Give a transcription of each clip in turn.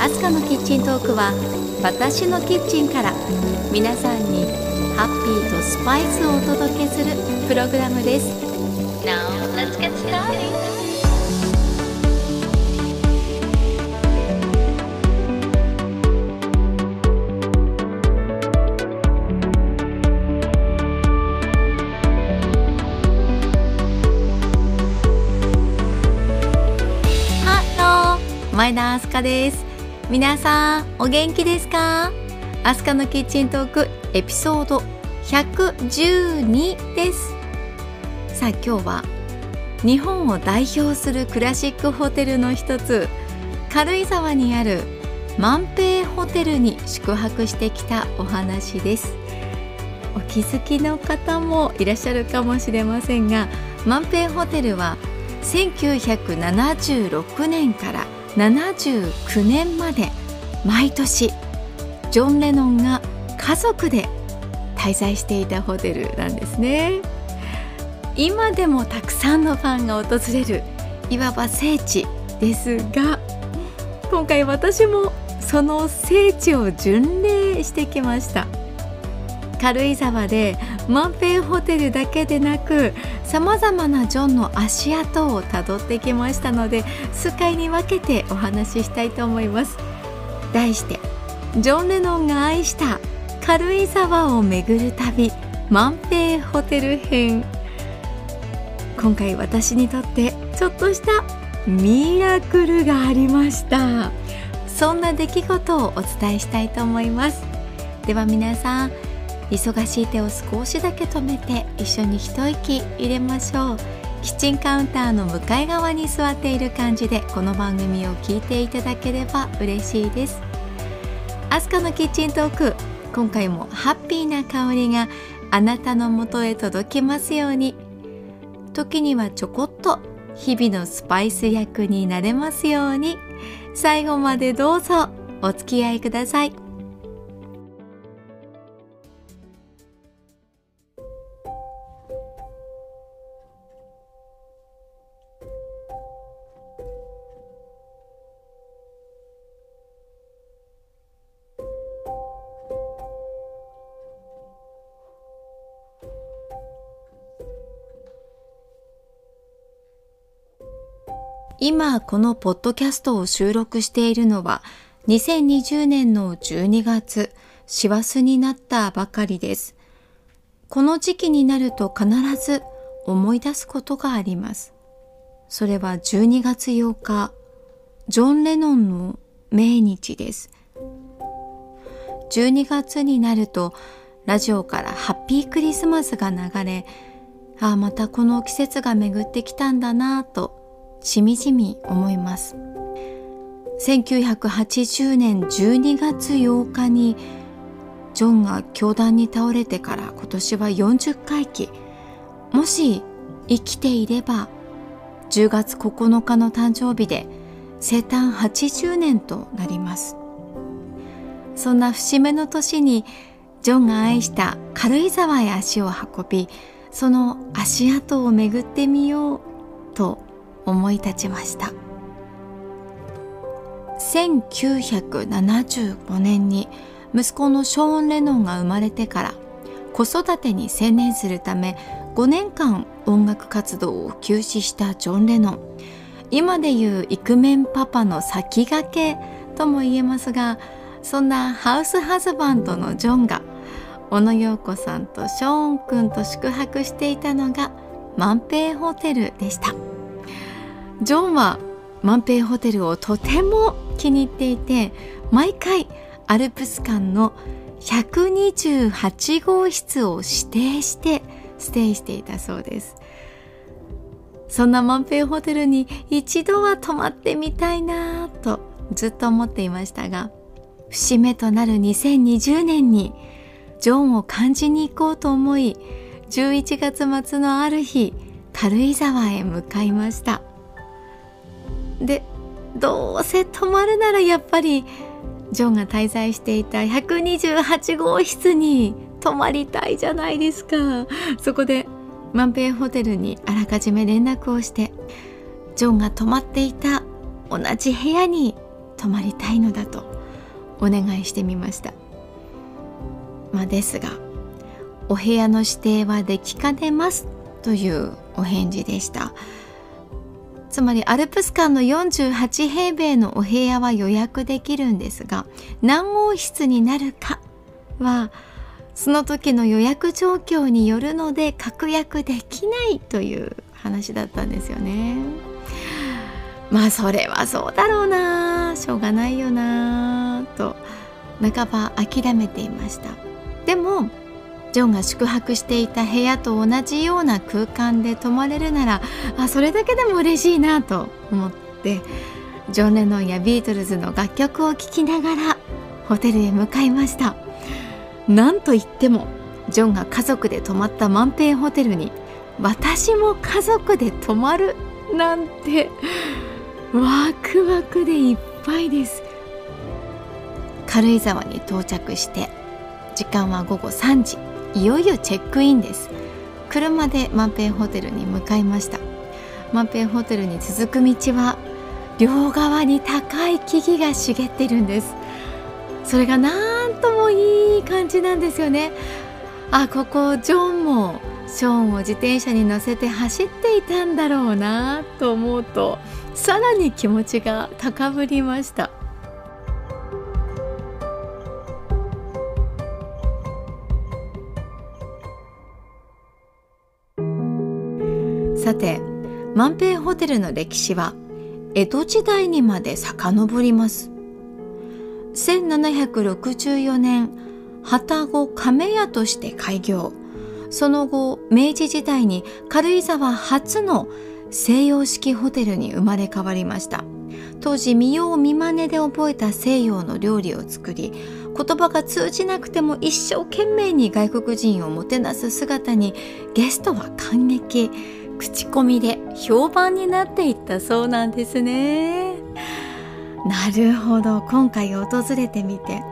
アスカのキッチントークは私のキッチンから皆さんにハッピーとスパイスをお届けするプログラムです。Now 前田明日香です。皆さんお元気ですか？明日香のキッチントークエピソード112です。さあ今日は日本を代表するクラシックホテルの一つ軽井沢にある万平ホテルに宿泊してきたお話です。お気づきの方もいらっしゃるかもしれませんが万平ホテルは1976年から79年まで毎年ジョン・レノンが家族で滞在していたホテルなんですね。今でもたくさんのファンが訪れるいわば聖地ですが今回私もその聖地を巡礼してきました。軽井沢で万平ホテルだけでなくさまざまなジョンの足跡をたどってきましたので数回に分けてお話ししたいと思います。題してジョン・レノンが愛した軽井沢を巡る旅万平ホテル編。今回私にとってちょっとしたミラクルがありました。そんな出来事をお伝えしたいと思います。では皆さん忙しい手を少しだけ止めて一緒に一息入れましょう。キッチンカウンターの向かい側に座っている感じでこの番組を聞いていただければ嬉しいです。アスカのキッチントーク今回もハッピーな香りがあなたのもとへ届きますように。時にはちょこっと日々のスパイス役になれますように。最後までどうぞお付き合いください。今このポッドキャストを収録しているのは2020年の12月師走になったばかりです。この時期になると必ず思い出すことがあります。それは12月8日ジョン・レノンの命日です。12月になるとラジオからハッピークリスマスが流れああまたこの季節が巡ってきたんだなぁとしみじみ思います。1980年12月8日にジョンが教団に倒れてから今年は40回忌もし生きていれば10月9日の誕生日で生誕80年となります。そんな節目の年にジョンが愛した軽井沢へ足を運びその足跡を巡ってみようと思い立ちました。1975年に息子のショーン・レノンが生まれてから子育てに専念するため5年間音楽活動を休止したジョン・レノン。今でいうイクメンパパの先駆けとも言えますがそんなハウスハズバンドのジョンが小野陽子さんとショーン君と宿泊していたのが万平ホテルでした。ジョンは万平ホテルをとても気に入っていて毎回アルプス館の128号室を指定してステイしていたそうです。そんな万平ホテルに一度は泊まってみたいなとずっと思っていましたが節目となる2020年にジョンを感じに行こうと思い11月末のある日軽井沢へ向かいました。でどうせ泊まるならやっぱりジョンが滞在していた128号室に泊まりたいじゃないですか。そこで万平ホテルにあらかじめ連絡をしてジョンが泊まっていた同じ部屋に泊まりたいのだとお願いしてみました、まあ、ですがお部屋の指定はできかねますというお返事でした。つまりアルプス間の48平米のお部屋は予約できるんですが何号室になるかはその時の予約状況によるので確約できないという話だったんですよね。まあそれはそうだろうな。しょうがないよな。と半ば諦めていました。でもジョンが宿泊していた部屋と同じような空間で泊まれるならあそれだけでも嬉しいなと思ってジョン・レノンやビートルズの楽曲を聴きながらホテルへ向かいました。なんといってもジョンが家族で泊まった万平ホテルに私も家族で泊まるなんてワクワクでいっぱいです。軽井沢に到着して時間は午後3時。いよいよチェックインです。車で万平ホテルに向かいました。万平ホテルに続く道は両側に高い木々が茂っているんです。それがなんともいい感じなんですよね。あここジョンもショーンを自転車に乗せて走っていたんだろうなと思うとさらに気持ちが高ぶりました。さて万平ホテルの歴史は江戸時代にまで遡ります。1764年旅籠亀屋として開業。その後明治時代に軽井沢初の西洋式ホテルに生まれ変わりました。当時見よう見まねで覚えた西洋の料理を作り言葉が通じなくても一生懸命に外国人をもてなす姿にゲストは感激。口コミで評判になっていったそうなんですね。なるほど。今回訪れてみて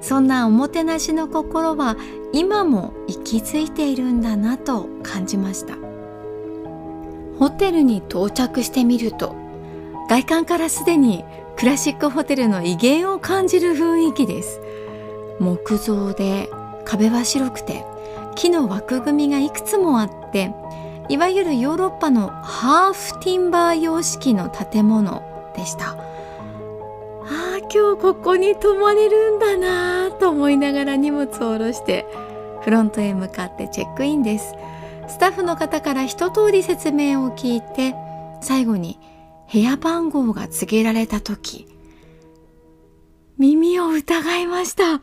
そんなおもてなしの心は今も息づいているんだなと感じました。ホテルに到着してみると外観からすでにクラシックホテルの威厳を感じる雰囲気です。木造で壁は白くて木の枠組みがいくつもあっていわゆるヨーロッパのハーフティンバー様式の建物でした。ああ今日ここに泊まれるんだなと思いながら荷物を下ろしてフロントへ向かってチェックインです。スタッフの方から一通り説明を聞いて最後に部屋番号が告げられた時耳を疑いました。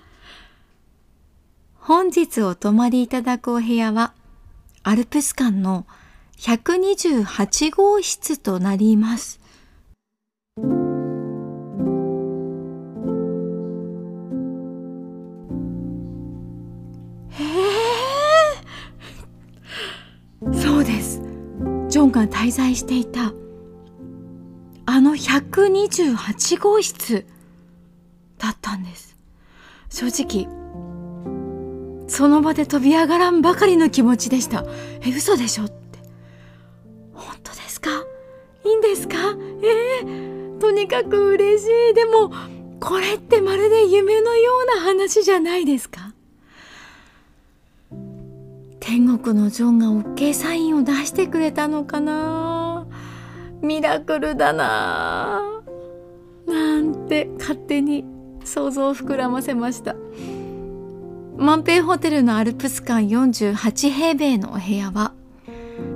本日お泊まりいただくお部屋はアルプス館の128号室となります。そうです。ジョンが滞在していたあの128号室だったんです。正直その場で飛び上がらんばかりの気持ちでした。え嘘でしょって。本当ですか？いいんですか？えー、とにかく嬉しい。でもこれってまるで夢のような話じゃないですか？天国のジョンが OK サインを出してくれたのかな？ミラクルだな。なんて勝手に想像を膨らませました。万平ホテルのアルプス館48平米のお部屋は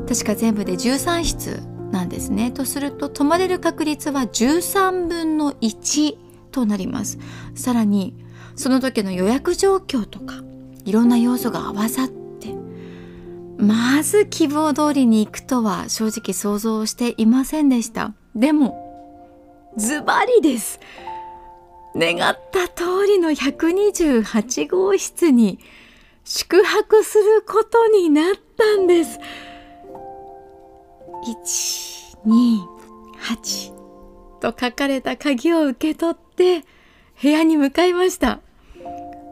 確か全部で13室なんですね。とすると泊まれる確率は13分の1となります。さらにその時の予約状況とかいろんな要素が合わさってまず希望通りに行くとは正直想像していませんでした。でもズバリです。願った通りの128号室に宿泊することになったんです。128と書かれた鍵を受け取って部屋に向かいました。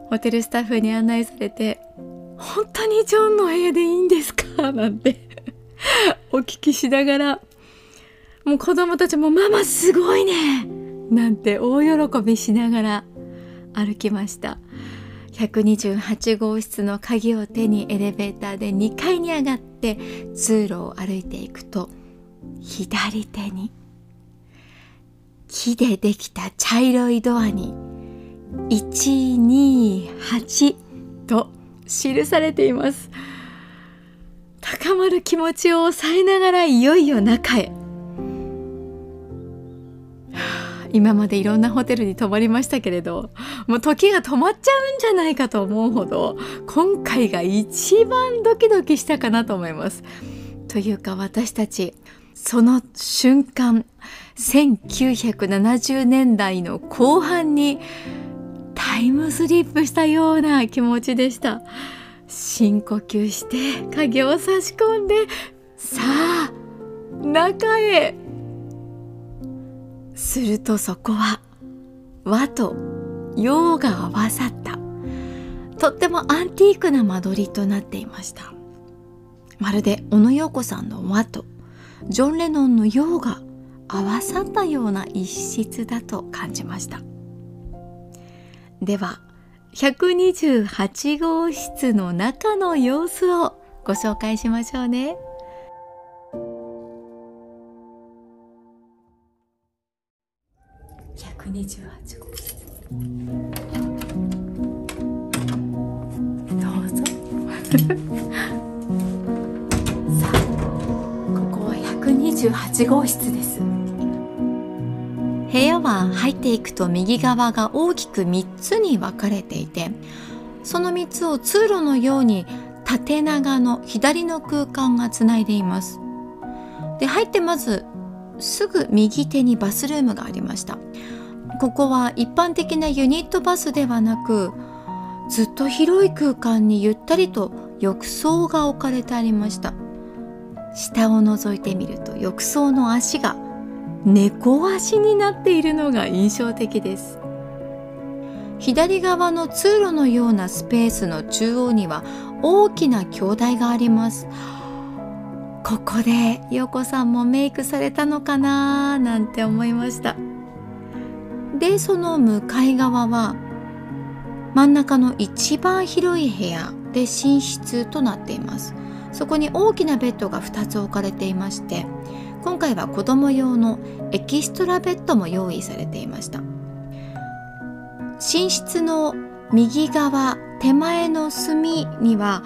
ホテルスタッフに案内されて、本当にジョンの部屋でいいんですか？なんてお聞きしながらもう子供たちも「ママすごいね!」なんて大喜びしながら歩きました。128号室の鍵を手にエレベーターで2階に上がって通路を歩いていくと左手に木でできた茶色いドアに128と記されています。高まる気持ちを抑えながらいよいよ中へ。今までいろんなホテルに泊まりましたけれどもう時が止まっちゃうんじゃないかと思うほど今回が一番ドキドキしたかなと思います。というか私たちその瞬間1970年代の後半にタイムスリップしたような気持ちでした深呼吸して鍵を差し込んでさあ中へするとそこは和と洋が合わさった。とってもアンティークな間取りとなっていました。まるで小野洋子さんの和とジョン・レノンの洋が合わさったような一室だと感じました。では128号室の中の様子をご紹介しましょうね。128号どうぞ。さあここは128号室です。部屋は入っていくと右側が大きく3つに分かれていてその3つを通路のように縦長の左の空間がつないでいます。で入ってまずすぐ右手にバスルームがありました。ここは一般的なユニットバスではなくずっと広い空間にゆったりと浴槽が置かれてありました。下を覗いてみると浴槽の足が猫足になっているのが印象的です。左側の通路のようなスペースの中央には大きな鏡台があります。ここで陽子さんもメイクされたのかななんて思いました。でその向かい側は真ん中の一番広い部屋で寝室となっています。そこに大きなベッドが2つ置かれていまして今回は子供用のエキストラベッドも用意されていました。寝室の右側手前の隅には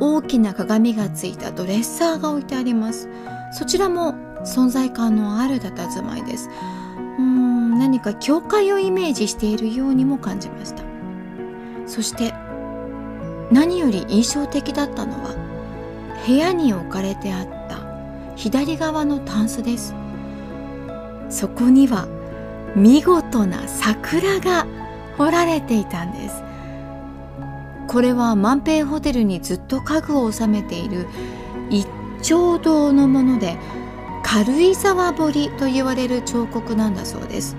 大きな鏡がついたドレッサーが置いてあります。そちらも存在感のある佇まいです。何か教会をイメージしているようにも感じました。そして何より印象的だったのは部屋に置かれてあった左側のタンスです。そこには見事な桜が彫られていたんです。これは万平ホテルにずっと家具を収めている一丁堂のもので軽井沢彫りと言われる彫刻なんだそうです。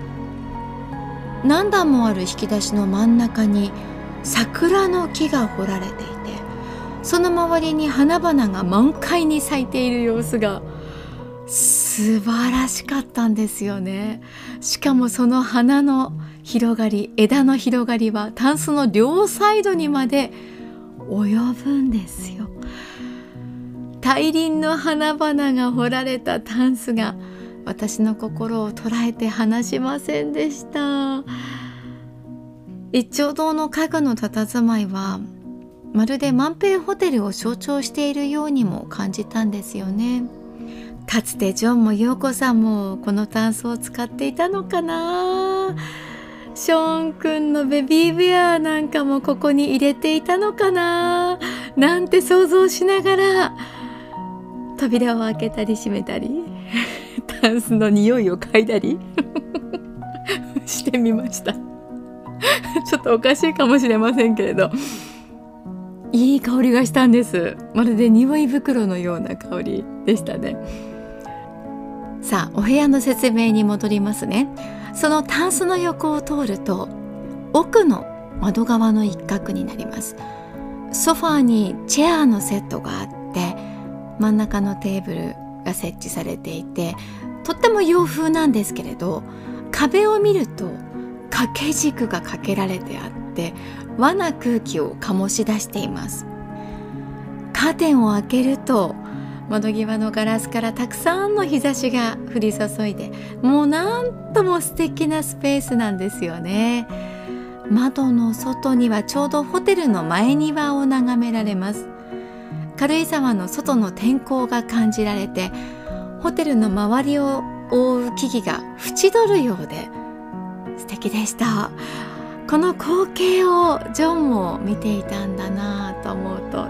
何段もある引き出しの真ん中に桜の木が彫られていてその周りに花々が満開に咲いている様子が素晴らしかったんですよね。しかもその花の広がり枝の広がりはタンスの両サイドにまで及ぶんですよ。大輪の花々が彫られたタンスが私の心を捉えて離しませんでした。一丁堂の家具の佇まいはまるで万平ホテルを象徴しているようにも感じたんですよね。かつてジョンもヨーコさんもこのタンスを使っていたのかな。ショーンくんのベビーベアなんかもここに入れていたのかな。なんて想像しながら扉を開けたり閉めたりタンスの匂いを嗅いだり してみました。ちょっとおかしいかもしれませんけれど。いい香りがしたんです。まるで匂い袋のような香りでしたね。さあお部屋の説明に戻りますね。そのタンスの横を通ると奥の窓側の一角になります。ソファーにチェアのセットがあって真ん中のテーブルが設置されていてとっても洋風なんですけれど壁を見ると掛け軸がかけられてあって和な空気を醸し出しています。カーテンを開けると窓際のガラスからたくさんの日差しが降り注いでもうなんとも素敵なスペースなんですよね。窓の外にはちょうどホテルの前庭を眺められます。軽井沢の外の天候が感じられてホテルの周りを覆う木々が縁取るようで素敵でした。この光景をジョンも見ていたんだなと思うと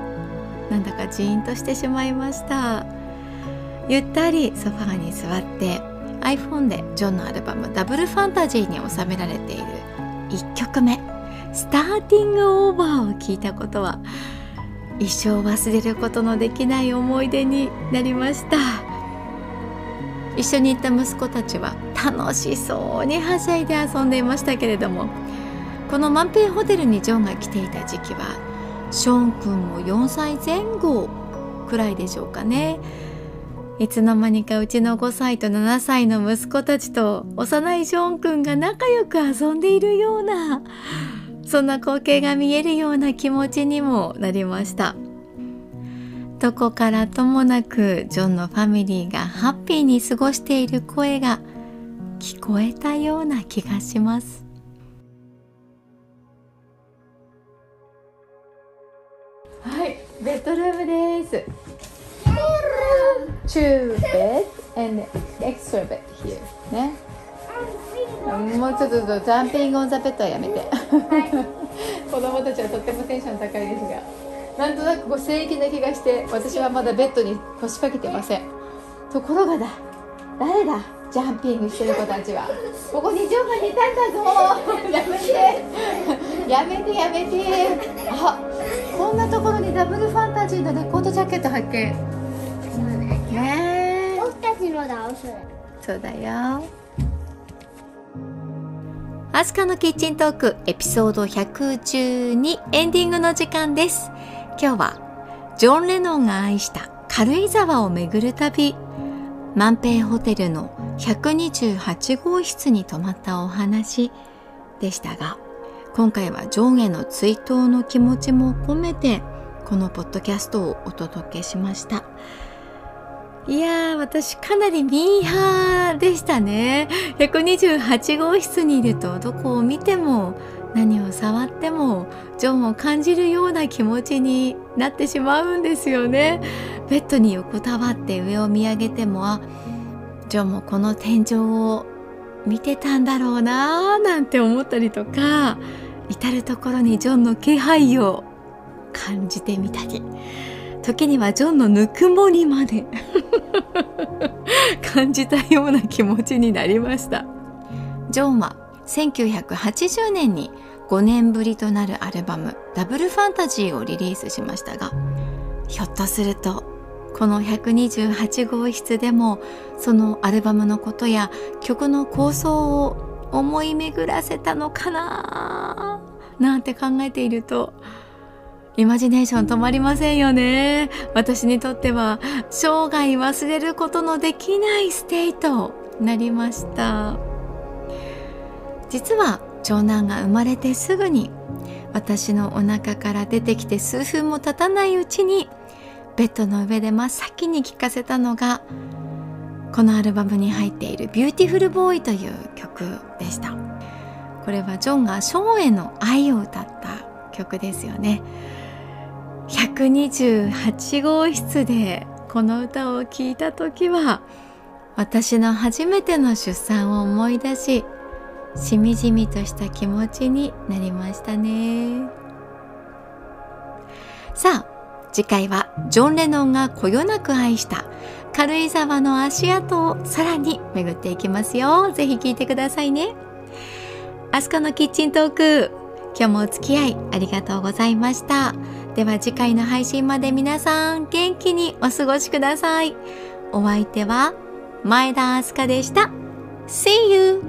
なんだかジーンとしてしまいました。ゆったりソファーに座って iPhone でジョンのアルバム「ダブルファンタジー」に収められている1曲目「スターティングオーバー」を聞いたことは一生忘れることのできない思い出になりました。一緒に行った息子たちは楽しそうにはしゃいで遊んでいましたけれどもこの万平ホテルにジョンが来ていた時期はショーン君も4歳前後くらいでしょうかね。いつの間にかうちの5歳と7歳の息子たちと幼いショーン君が仲良く遊んでいるようなそんな光景が見えるような気持ちにもなりました。どこからともなくジョンのファミリーがハッピーに過ごしている声が聞こえたような気がします。はいベッドルームです。Two bed and extra bed here ね。もうちょっとジャンピングオンザベッドはやめて。子供たちはとってもテンション高いですが。なんとなくこう聖域な気がして私はまだベッドに腰掛けてません。ところがだ誰だジャンピングしてる子たちは。ここにジョンがいたんだぞ。やめて。やめてやめて。あこんなところにダブルファンタジーのレコードジャケット発見。そうねね。え僕たちのだそれそうだよアスカのキッチントークエピソード112エンディングの時間です。今日はジョン・レノンが愛した軽井沢を巡る旅。万平ホテルの128号室に泊まったお話でしたが今回はジョンへの追悼の気持ちも込めてこのポッドキャストをお届けしました。いやー私かなりミーハーでしたね。128号室にいるとどこを見ても何を触ってもジョンを感じるような気持ちになってしまうんですよね。ベッドに横たわって上を見上げてもあジョンもこの天井を見てたんだろうなーなんて思ったりとか至る所にジョンの気配を感じてみたり。時にはジョンのぬくもりまで。感じたような気持ちになりました。ジョンは1980年に5年ぶりとなるアルバム「ダブルファンタジー」をリリースしましたがひょっとするとこの128号室でもそのアルバムのことや曲の構想を思い巡らせたのかななんて考えているとイマジネーション止まりませんよね。私にとっては生涯忘れることのできないステイとなりました。実は長男が生まれてすぐに私のお腹から出てきて数分も経たないうちにベッドの上で真っ先に聴かせたのがこのアルバムに入っている「ビューティフルボーイ」という曲でした。これはジョンがショーンへの愛を歌った曲ですよね。128号室でこの歌を聴いた時は私の初めての出産を思い出ししみじみとした気持ちになりましたね。さあ次回はジョン・レノンがこよなく愛した軽井沢の足跡をさらに巡っていきますよ。ぜひ聞いてくださいね。アスカのキッチントーク今日もお付き合いありがとうございました。では次回の配信まで皆さん元気にお過ごしください。お相手は前田明日香でした。See you!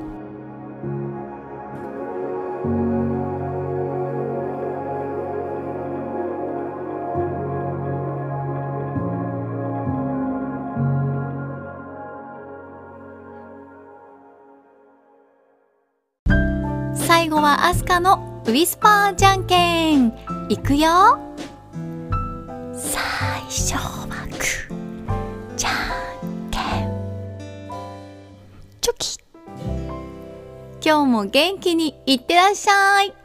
「最後はアスカのウィスパーじゃんけん」いくよ初はグーじゃんけん。チョキ。今日も元気にいってらっしゃい。